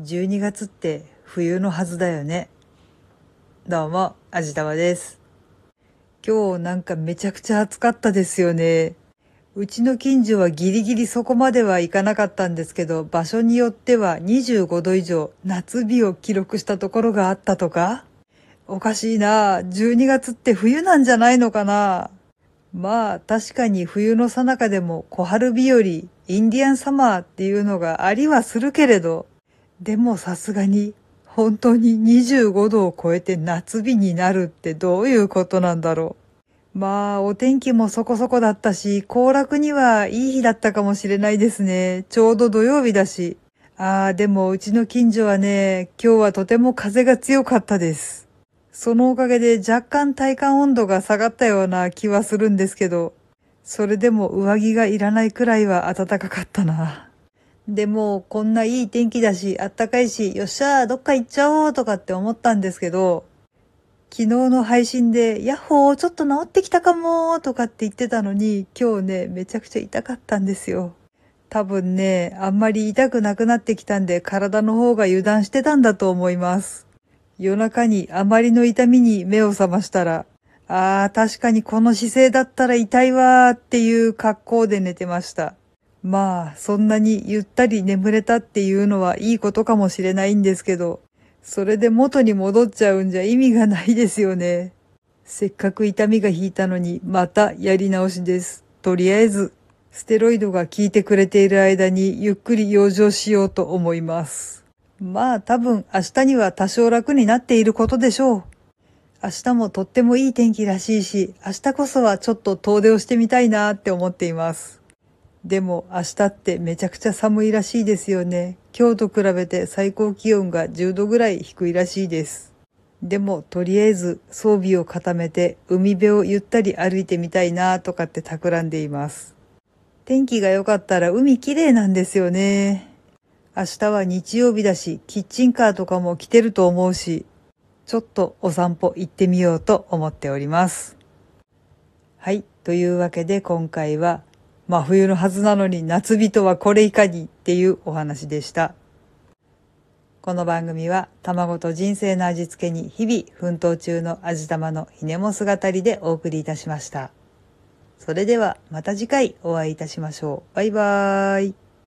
12月って冬のはずだよね。どうも、あじたまです。今日なんかめちゃくちゃ暑かったですよね。うちの近所はギリギリそこまではいかなかったんですけど、場所によっては25度以上夏日を記録したところがあったとかおかしいな12月って冬なんじゃないのかなまあ確かに冬の最中でも小春日和、インディアンサマーっていうのがありはするけれど、でもさすがに本当に25度を超えて夏日になるってどういうことなんだろう。まあお天気もそこそこだったし、行楽にはいい日だったかもしれないですね。ちょうど土曜日だし。ああ、でもうちの近所はね、今日はとても風が強かったです。そのおかげで若干体感温度が下がったような気はするんですけど、それでも上着がいらないくらいは暖かかったな。でも、こんないい天気だし、あったかいし、よっしゃー、どっか行っちゃおうとかって思ったんですけど、昨日の配信で、ヤッホー、ちょっと治ってきたかもーとかって言ってたのに、今日ね、めちゃくちゃ痛かったんですよ。多分ね、あんまり痛くなくなってきたんで、体の方が油断してたんだと思います。夜中にあまりの痛みに目を覚ましたら、ああ、確かにこの姿勢だったら痛いわーっていう格好で寝てました。まあ、そんなにゆったり眠れたっていうのはいいことかもしれないんですけど、それで元に戻っちゃうんじゃ意味がないですよね。せっかく痛みが引いたのに、またやり直しです。とりあえず、ステロイドが効いてくれている間にゆっくり養生しようと思います。まあ多分明日には多少楽になっていることでしょう。明日もとってもいい天気らしいし、明日こそはちょっと遠出をしてみたいなって思っています。でも明日ってめちゃくちゃ寒いらしいですよね。今日と比べて最高気温が10度ぐらい低いらしいです。でもとりあえず装備を固めて海辺をゆったり歩いてみたいなとかって企んでいます。天気が良かったら海綺麗なんですよね。明日は日曜日だし、キッチンカーとかも来てると思うし、ちょっとお散歩行ってみようと思っております。はい。というわけで今回は、真冬のはずなのに夏日とはこれいかにっていうお話でした。この番組は卵と人生の味付けに日々奮闘中の味玉のひねも姿りでお送りいたしました。それではまた次回お会いいたしましょう。バイバーイ。